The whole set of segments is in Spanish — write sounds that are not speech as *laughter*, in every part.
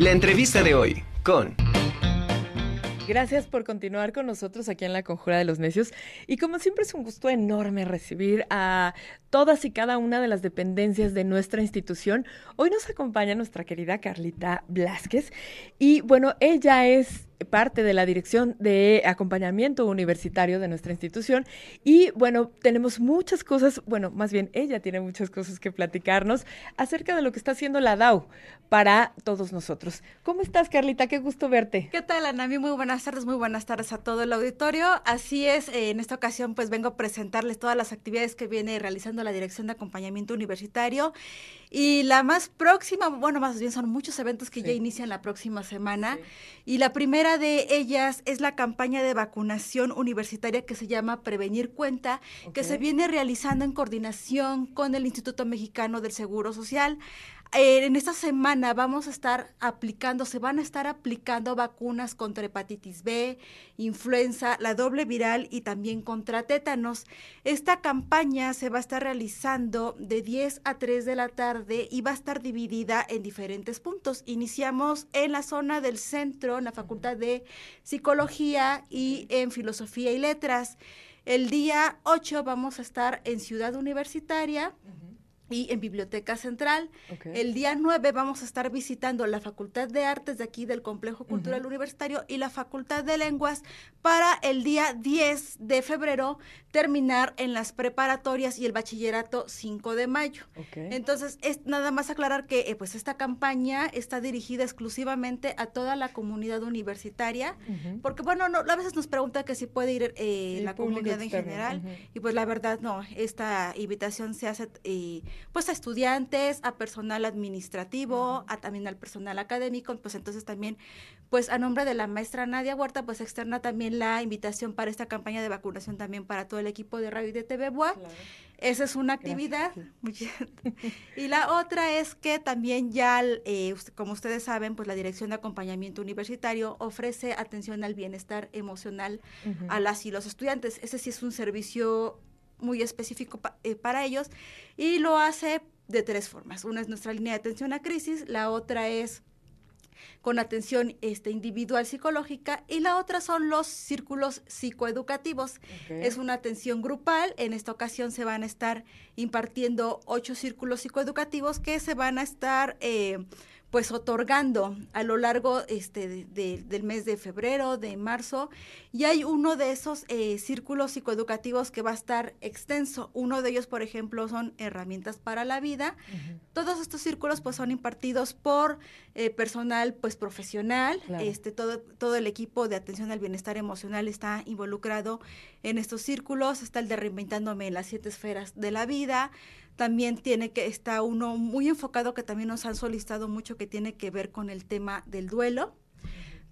La entrevista de hoy con... Gracias por continuar con nosotros aquí en la Conjura de los Necios. Y como siempre es un gusto enorme recibir a todas y cada una de las dependencias de nuestra institución. Hoy nos acompaña nuestra querida Carlita Blasquez. Y bueno, ella es parte de la dirección de acompañamiento universitario de nuestra institución. Y bueno, tenemos muchas cosas, bueno, más bien ella tiene muchas cosas que platicarnos acerca de lo que está haciendo la DAO para todos nosotros. ¿Cómo estás, Carlita? Qué gusto verte. ¿Qué tal, Anami? Muy buenas tardes, muy buenas tardes a todo el auditorio. Así es, eh, en esta ocasión pues vengo a presentarles todas las actividades que viene realizando la Dirección de Acompañamiento Universitario. Y la más próxima, bueno, más bien son muchos eventos que ya inician la próxima semana. Y la primera de ellas es la campaña de vacunación universitaria que se llama Prevenir Cuenta, que se viene realizando en coordinación con el Instituto Mexicano del Seguro Social. Eh, en esta semana vamos a estar aplicando, se van a estar aplicando vacunas contra hepatitis B, influenza, la doble viral y también contra tétanos. Esta campaña se va a estar realizando de 10 a 3 de la tarde y va a estar dividida en diferentes puntos. Iniciamos en la zona del centro, en la Facultad de Psicología y en Filosofía y Letras. El día 8 vamos a estar en Ciudad Universitaria y en Biblioteca Central. El día 9 vamos a estar visitando la Facultad de Artes de aquí del Complejo Cultural Universitario y la Facultad de Lenguas para el día 10 de febrero terminar en las preparatorias y el bachillerato 5 de mayo. Entonces, es nada más aclarar que eh, pues esta campaña está dirigida exclusivamente a toda la comunidad universitaria, porque bueno, no, a veces nos pregunta que si puede ir eh, la comunidad en general, y pues la verdad no, esta invitación se hace eh, pues a estudiantes, a personal administrativo, a también al personal académico, pues entonces también pues a nombre de la maestra Nadia Huerta, pues externa también la invitación para esta campaña de vacunación también para todo el equipo de radio y de TV Boa. Esa es una actividad. *laughs* y la otra es que también ya, eh, como ustedes saben, pues la Dirección de Acompañamiento Universitario ofrece atención al bienestar emocional a las y los estudiantes. Ese sí es un servicio muy específico eh, para ellos y lo hace de tres formas. Una es nuestra línea de atención a crisis, la otra es con atención este, individual psicológica y la otra son los círculos psicoeducativos. Es una atención grupal. En esta ocasión se van a estar impartiendo ocho círculos psicoeducativos que se van a estar eh, pues otorgando a lo largo este, del mes de febrero, de marzo, y hay uno de esos eh, círculos psicoeducativos que va a estar extenso. Uno de ellos, por ejemplo, son herramientas para la vida. Todos estos círculos pues son impartidos por eh, personal pues profesional, este, todo, todo el equipo de atención al bienestar emocional está involucrado en estos círculos, está el de reinventándome en las siete esferas de la vida, también tiene que, está uno muy enfocado que también nos han solicitado mucho que tiene que ver con el tema del duelo,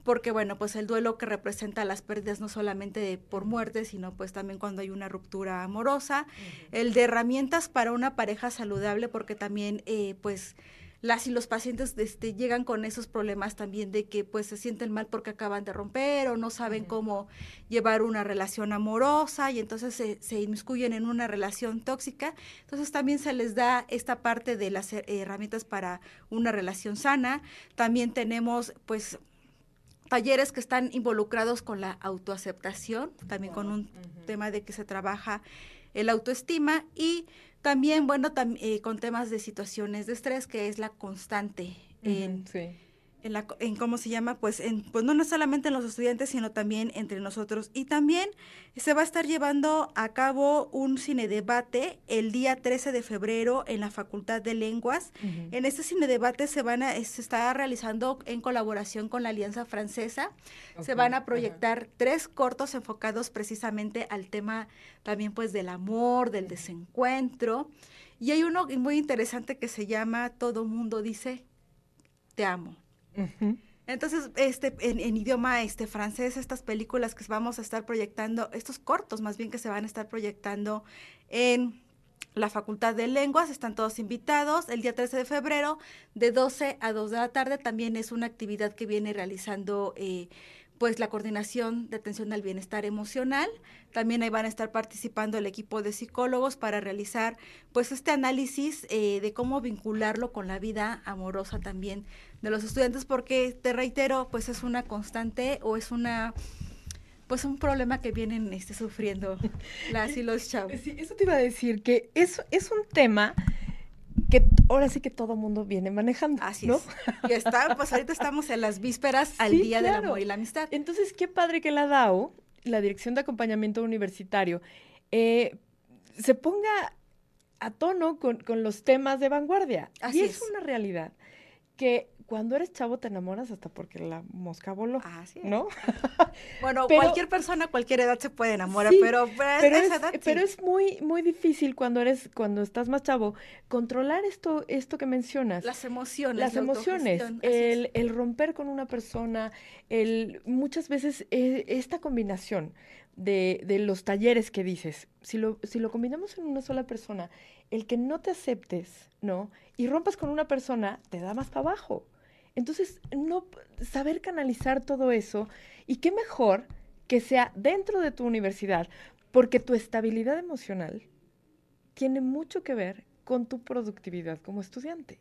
porque bueno, pues el duelo que representa las pérdidas no solamente por muerte, sino pues también cuando hay una ruptura amorosa, el de herramientas para una pareja saludable, porque también eh, pues las y los pacientes este, llegan con esos problemas también de que pues se sienten mal porque acaban de romper o no saben cómo llevar una relación amorosa y entonces se, se, inmiscuyen en una relación tóxica. Entonces también se les da esta parte de las herramientas para una relación sana. También tenemos pues talleres que están involucrados con la autoaceptación, también con un tema de que se trabaja el autoestima y también, bueno, eh, con temas de situaciones de estrés, que es la constante en, en, la, en cómo se llama, pues, en, pues no, no solamente en los estudiantes, sino también entre nosotros. Y también se va a estar llevando a cabo un cine debate el día 13 de febrero en la Facultad de Lenguas. En este cine debate se van a, se está realizando en colaboración con la Alianza Francesa. Se van a proyectar tres cortos enfocados precisamente al tema también pues del amor, del desencuentro. Y hay uno muy interesante que se llama Todo mundo dice, te amo. Entonces, este, en, idioma este, francés, estas películas que vamos a estar proyectando, estos cortos más bien que se van a estar proyectando en la Facultad de Lenguas, están todos invitados. El día 13 de febrero, de 12 a 2 de la tarde, también es una actividad que viene realizando eh, pues la coordinación de atención al bienestar emocional. También ahí van a estar participando el equipo de psicólogos para realizar pues este análisis eh, de cómo vincularlo con la vida amorosa también de los estudiantes, porque te reitero, pues es una constante o es una pues un problema que vienen este, sufriendo *laughs* las y los chavos. Sí, eso te iba a decir, que es, es un tema que ahora sí que todo mundo viene manejando. Así ¿no? es. Y está, pues ahorita estamos en las vísperas al Sí, Día del claro. Amor y la Amistad. Entonces, qué padre que la DAO, la Dirección de Acompañamiento Universitario, eh, se ponga a tono con, con los temas de vanguardia. Así y es, es. una realidad que cuando eres chavo te enamoras hasta porque la mosca voló, Así es. ¿no? *laughs* Bueno, Pero- cualquier persona a cualquier edad se puede enamorar, Sí, pero, pues, Pero es, sí. muy, muy difícil cuando eres, cuando estás más chavo, controlar esto, esto que mencionas. las emociones. las la emociones, el romper con una persona, el muchas veces eh, esta combinación de, de los talleres que dices, si lo, si lo combinamos en una sola persona, el que no te aceptes, ¿no? Y rompas con una persona, te da más para abajo. Entonces, no saber canalizar todo eso, y qué mejor que sea dentro de tu universidad, porque tu estabilidad emocional tiene mucho que ver con tu productividad como estudiante,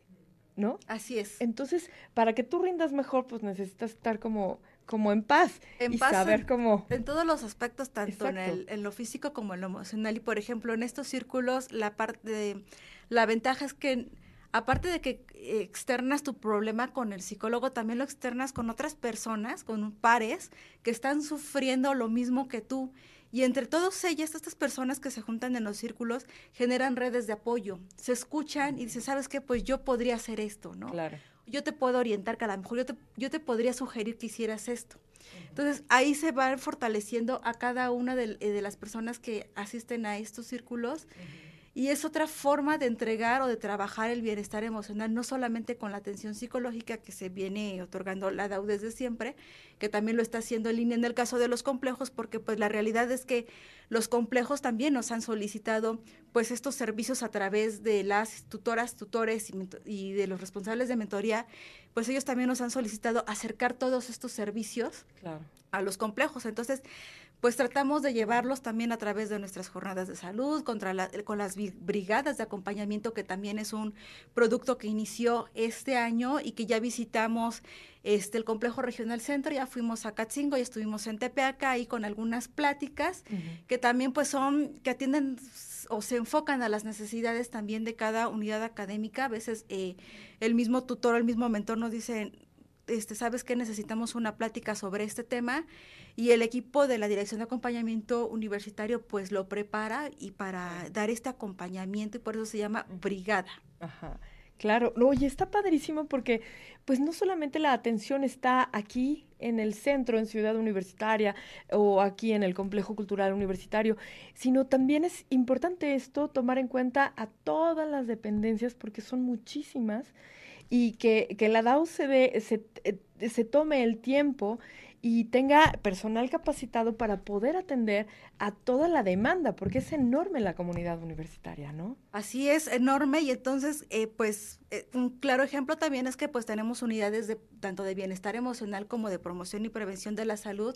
¿no? Así es. Entonces, para que tú rindas mejor, pues necesitas estar como, como en paz En y paz saber cómo. En todos los aspectos, tanto en, el, en lo físico como en lo emocional. Y por ejemplo, en estos círculos, la parte de, la ventaja es que aparte de que externas tu problema con el psicólogo, también lo externas con otras personas, con pares que están sufriendo lo mismo que tú. Y entre todos ellas, estas personas que se juntan en los círculos generan redes de apoyo, se escuchan y dicen, ¿sabes qué? Pues yo podría hacer esto, ¿no? Claro. yo te puedo orientar, que a lo mejor yo te, yo te podría sugerir que hicieras esto. Entonces, ahí se va fortaleciendo a cada una de, eh, de las personas que asisten a estos círculos y es otra forma de entregar o de trabajar el bienestar emocional, no solamente con la atención psicológica que se viene otorgando la DAU desde siempre, que también lo está haciendo en línea en el caso de los complejos, porque pues la realidad es que los complejos también nos han solicitado pues estos servicios a través de las tutoras, tutores y, de los responsables de mentoría, pues ellos también nos han solicitado acercar todos estos servicios Claro. a los complejos. Entonces, pues tratamos de llevarlos también a través de nuestras jornadas de salud, contra la- con las brigadas de acompañamiento, que también es un producto que inició este año y que ya visitamos este el complejo regional centro, ya fuimos a Catzingo y estuvimos en Tepeaca ahí con algunas pláticas que también pues son, que atienden o se enfocan a las necesidades también de cada unidad académica. A veces eh, el mismo tutor, el mismo mentor nos dice, este, ¿sabes qué? Necesitamos una plática sobre este tema y el equipo de la Dirección de Acompañamiento Universitario pues lo prepara y para dar este acompañamiento y por eso se llama brigada. Ajá. Claro, no, y está padrísimo porque pues no solamente la atención está aquí en el centro, en Ciudad Universitaria o aquí en el Complejo Cultural Universitario, sino también es importante esto tomar en cuenta a todas las dependencias porque son muchísimas y que, que la DAO se, dé- se, eh, se tome el tiempo y tenga personal capacitado para poder atender a toda la demanda, porque es enorme la comunidad universitaria, ¿no? Así es, enorme y entonces eh, pues eh, un claro ejemplo también es que pues tenemos unidades de tanto de bienestar emocional como de promoción y prevención de la salud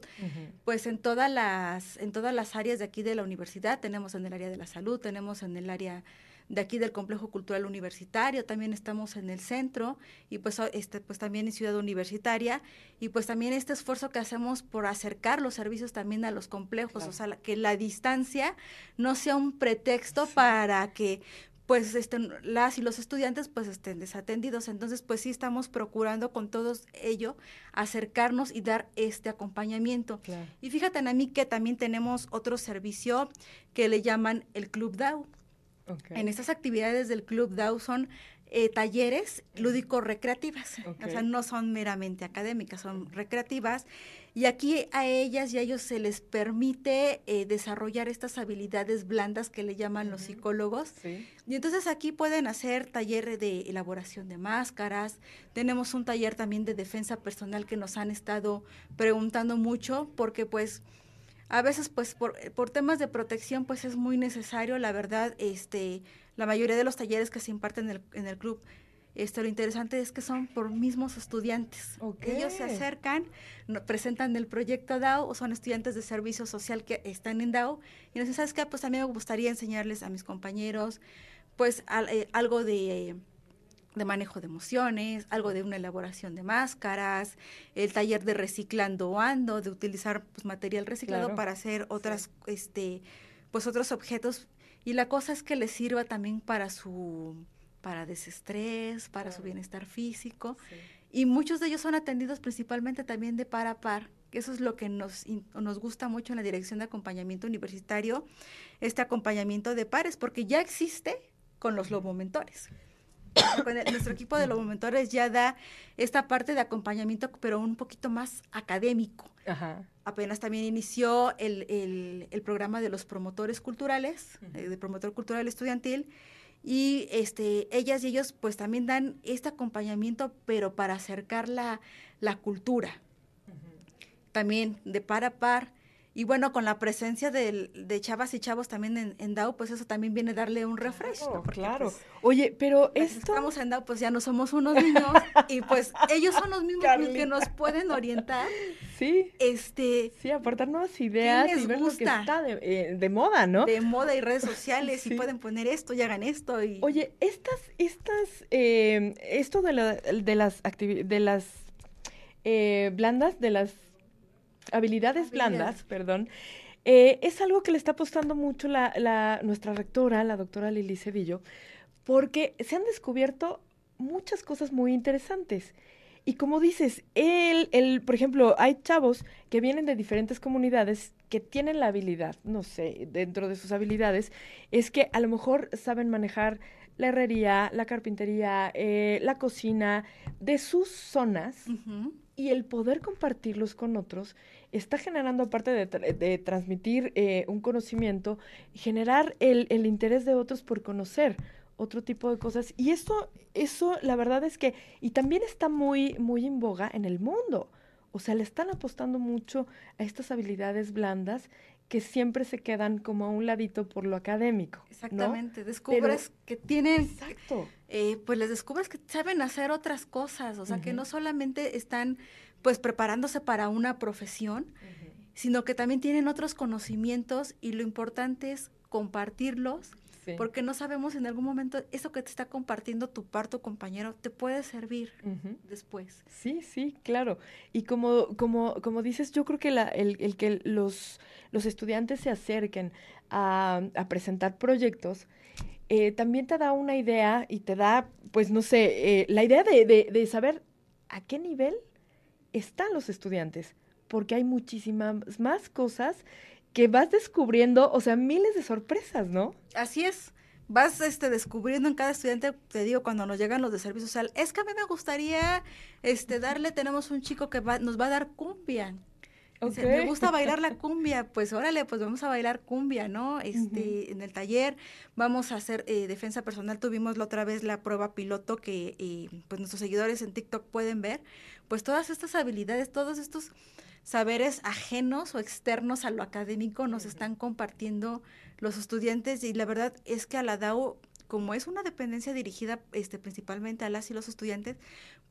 pues en todas las en todas las áreas de aquí de la universidad tenemos en el área de la salud tenemos en el área de aquí del complejo cultural universitario también estamos en el centro y pues o- este pues también en ciudad universitaria y pues también este esfuerzo que hacemos por acercar los servicios también a los complejos Claro. o sea la- que la distancia no sea un pretexto Sí. para que pues estén las y los estudiantes pues estén desatendidos. Entonces, pues sí estamos procurando con todos ello acercarnos y dar este acompañamiento. Claro. Y fíjate, a mí que también tenemos otro servicio que le llaman el Club DAO. En estas actividades del Club DAO son eh, talleres lúdico-recreativas, o sea, no son meramente académicas, son recreativas. Y aquí a ellas y a ellos se les permite eh, desarrollar estas habilidades blandas que le llaman los psicólogos. Sí. Y entonces aquí pueden hacer taller de elaboración de máscaras. Tenemos un taller también de defensa personal que nos han estado preguntando mucho porque pues a veces pues por, por temas de protección pues es muy necesario, la verdad, este, la mayoría de los talleres que se imparten en el, en el club Esto, lo interesante es que son por mismos estudiantes. Ellos se acercan, presentan el proyecto DAO o son estudiantes de servicio social que están en DAO y nos dicen, ¿sabes qué? Pues mí me gustaría enseñarles a mis compañeros pues eh, algo de, de, manejo de emociones, algo de una elaboración de máscaras, el taller de reciclando ando, de utilizar pues, material reciclado para hacer otras, este, pues otros objetos. Y la cosa es que les sirva también para su para desestrés, para su bienestar físico. Y muchos de ellos son atendidos principalmente también de par a par, que eso es lo que nos, nos gusta mucho en la dirección de acompañamiento universitario, este acompañamiento de pares, porque ya existe con los lobomentores. *coughs* Nuestro equipo de lobomentores ya da esta parte de acompañamiento, pero un poquito más académico. Apenas también inició el, programa de los promotores culturales, eh, de promotor cultural estudiantil, y este, ellas y ellos pues también dan este acompañamiento, pero para acercar la, cultura. También de par a par y bueno, con la presencia de, de chavas y chavos también en, en, DAO, pues eso también viene a darle un refresco. claro. Pues, Oye, pero esto... Estamos en DAO, pues ya no somos unos niños *laughs* y pues ellos son los mismos que nos pueden orientar. Sí. Este... Sí, aportar nuevas ideas y ver lo que está eh, de, moda, ¿no? De moda y redes sociales y pueden poner esto y hagan esto. Y... Oye, estas, estas, eh, esto de, la, de las, de las eh, blandas, de las habilidades blandas, perdón, eh, es algo que le está apostando mucho la, nuestra rectora, la doctora Lili Cedillo, porque se han descubierto muchas cosas muy interesantes. Y como dices, el, el, por ejemplo, hay chavos que vienen de diferentes comunidades que tienen la habilidad, no sé, dentro de sus habilidades, es que a lo mejor saben manejar la herrería, la carpintería, eh, la cocina, de sus zonas y el poder compartirlos con otros está generando, aparte de, transmitir eh, un conocimiento, generar el, el, interés de otros por conocer otro tipo de cosas. Y eso, eso, la verdad es que, y también está muy, muy en boga en el mundo. O sea, le están apostando mucho a estas habilidades blandas que siempre se quedan como a un ladito por lo académico. Exactamente, descubres que tienen, exacto. Eh, pues les descubres que saben hacer otras cosas, o sea, que no solamente están pues preparándose para una profesión, sino que también tienen otros conocimientos y lo importante es compartirlos porque no sabemos en algún momento eso que te está compartiendo tu parto compañero te puede servir después. Sí, sí, claro. Y como, como, como dices, yo creo que la, el, el, que los, los estudiantes se acerquen a, a presentar proyectos, eh, también te da una idea y te da, pues no sé, eh, la idea de, de, de saber a qué nivel están los estudiantes, porque hay muchísimas más cosas que vas descubriendo, o sea, miles de sorpresas, ¿no? Así es. Vas este, descubriendo en cada estudiante, te digo, cuando nos llegan los de servicio social, es que a mí me gustaría este, darle, tenemos un chico que nos va a dar cumbia. Me gusta bailar la *laughs* cumbia, pues órale, pues vamos a bailar cumbia, ¿no? Este, En el taller vamos a hacer eh, defensa personal. Tuvimos la otra vez la prueba piloto que eh, pues nuestros seguidores en TikTok pueden ver. Pues todas estas habilidades, todos estos saberes ajenos o externos a lo académico nos están compartiendo los estudiantes y la verdad es que a la DAO como es una dependencia dirigida este, principalmente a las y los estudiantes,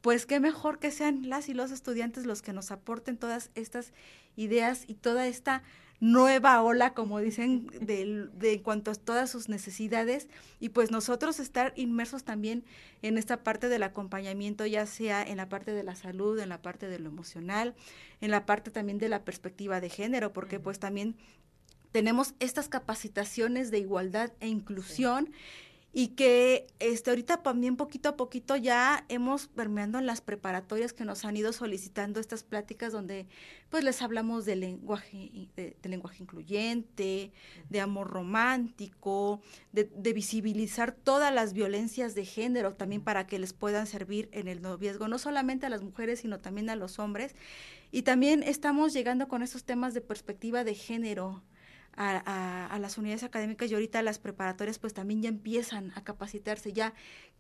pues qué mejor que sean las y los estudiantes los que nos aporten todas estas ideas y toda esta nueva ola, como dicen, *laughs* de, de, en cuanto a todas sus necesidades. Y pues nosotros estar inmersos también en esta parte del acompañamiento, ya sea en la parte de la salud, en la parte de lo emocional, en la parte también de la perspectiva de género, porque pues también tenemos estas capacitaciones de igualdad e inclusión y que este, ahorita también poquito a poquito ya hemos permeando en las preparatorias que nos han ido solicitando estas pláticas donde pues les hablamos de lenguaje, de, lenguaje incluyente, de amor romántico, de, de, visibilizar todas las violencias de género también para que les puedan servir en el noviazgo, no solamente a las mujeres, sino también a los hombres. Y también estamos llegando con esos temas de perspectiva de género a, las unidades académicas y ahorita las preparatorias pues también ya empiezan a capacitarse, ya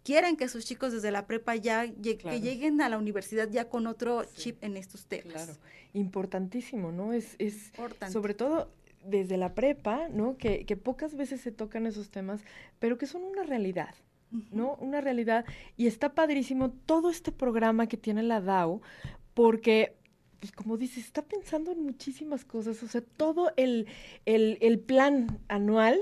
quieren que sus chicos desde la prepa ya que lleguen a la universidad ya con otro chip en estos temas. Claro, importantísimo, ¿no? Es, es sobre todo desde la prepa, ¿no? Que, que pocas veces se tocan esos temas, pero que son una realidad. ¿no? Una realidad. Y está padrísimo todo este programa que tiene la DAO, porque pues como dices, está pensando en muchísimas cosas, o sea, todo el, el, plan anual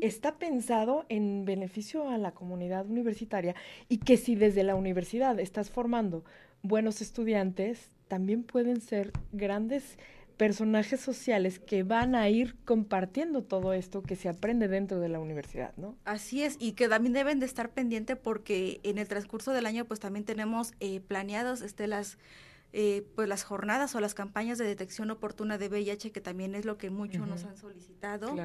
está pensado en beneficio a la comunidad universitaria y que si desde la universidad estás formando buenos estudiantes, también pueden ser grandes personajes sociales que van a ir compartiendo todo esto que se aprende dentro de la universidad, ¿no? Así es, y que también deben de estar pendientes porque en el transcurso del año pues también tenemos eh, planeados este, las eh, pues las jornadas o las campañas de detección oportuna de VIH, que también es lo que muchos nos han solicitado.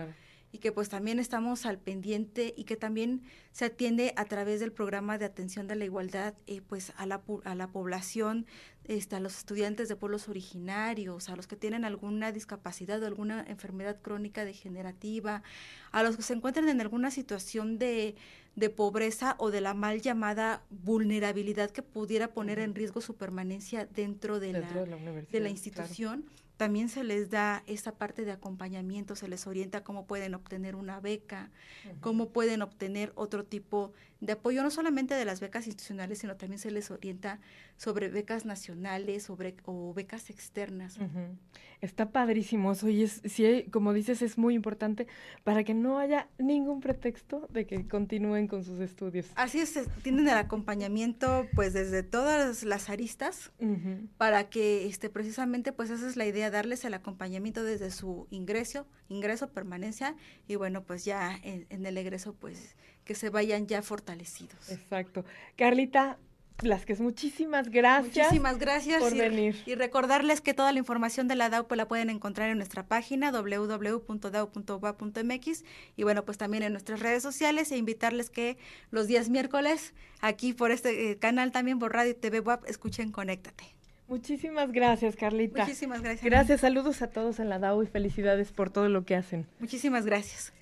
Y que pues también estamos al pendiente y que también se atiende a través del programa de atención de la igualdad eh, pues a la, a la población este, a los estudiantes de pueblos originarios, a los que tienen alguna discapacidad o alguna enfermedad crónica degenerativa, a los que se encuentran en alguna situación de, de pobreza o de la mal llamada vulnerabilidad que pudiera poner en riesgo su permanencia dentro de, la, de la, institución también se les da esta parte de acompañamiento, se les orienta cómo pueden obtener una beca, cómo pueden obtener otro tipo de apoyo, no solamente de las becas institucionales, sino también se les orienta sobre becas nacionales sobre, o becas externas. Está padrísimo eso y es, sí, como dices, es muy importante para que no haya ningún pretexto de que continúen con sus estudios. Así es, tienen el acompañamiento pues desde todas las aristas para que este, precisamente pues esa es la idea darles el acompañamiento desde su ingreso, ingreso, permanencia y bueno, pues ya en, el egreso, pues que se vayan ya fortalecidos. Exacto. Carlita, Blasquez, muchísimas gracias. Muchísimas gracias por venir. Y recordarles que toda la información de la DAO pues, la pueden encontrar en nuestra página www.dao.ba.mx y bueno, pues también en nuestras redes sociales e invitarles que los días miércoles aquí por este eh, canal también por Radio TV WAP escuchen Conéctate. Muchísimas gracias, Carlita. Muchísimas gracias. Gracias, saludos a todos en la DAO y felicidades por todo lo que hacen. Muchísimas gracias.